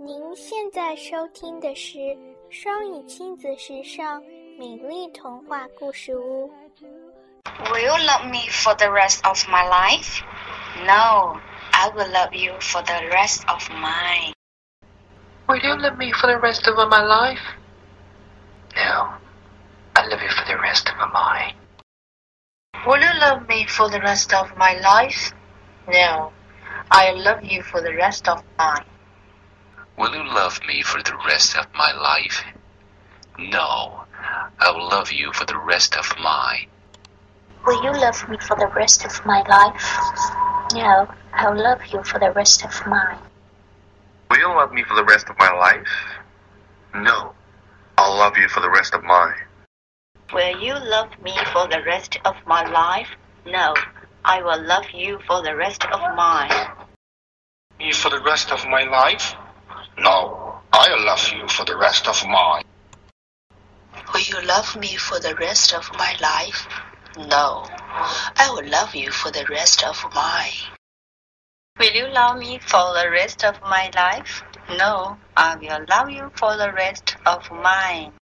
您现在收听的是双语亲子时尚美丽童话故事屋。 Will you love me for the rest of my life? No, I will love you for the rest of mine. Will you love me for the rest of my life? No, I love you for the rest of mine. Will you love me for the rest of my life? No, I love you for the rest of mine. Will you love me for the rest of my life? No, I will love you for the rest of mine. Will you love me for the rest of my life? No, I'll love you for the rest of mine. Will you love me for the rest of my life? No, I'll love you for the rest of mine. Will you love me for the rest of my life? No, I will love you for the rest of mine. Me for the rest of my life? No, I'll love you for the rest of mine. Will you love me for the rest of my life? No, I will love you for the rest of mine. Will you love me for the rest of my life? No, I will love you for the rest of mine.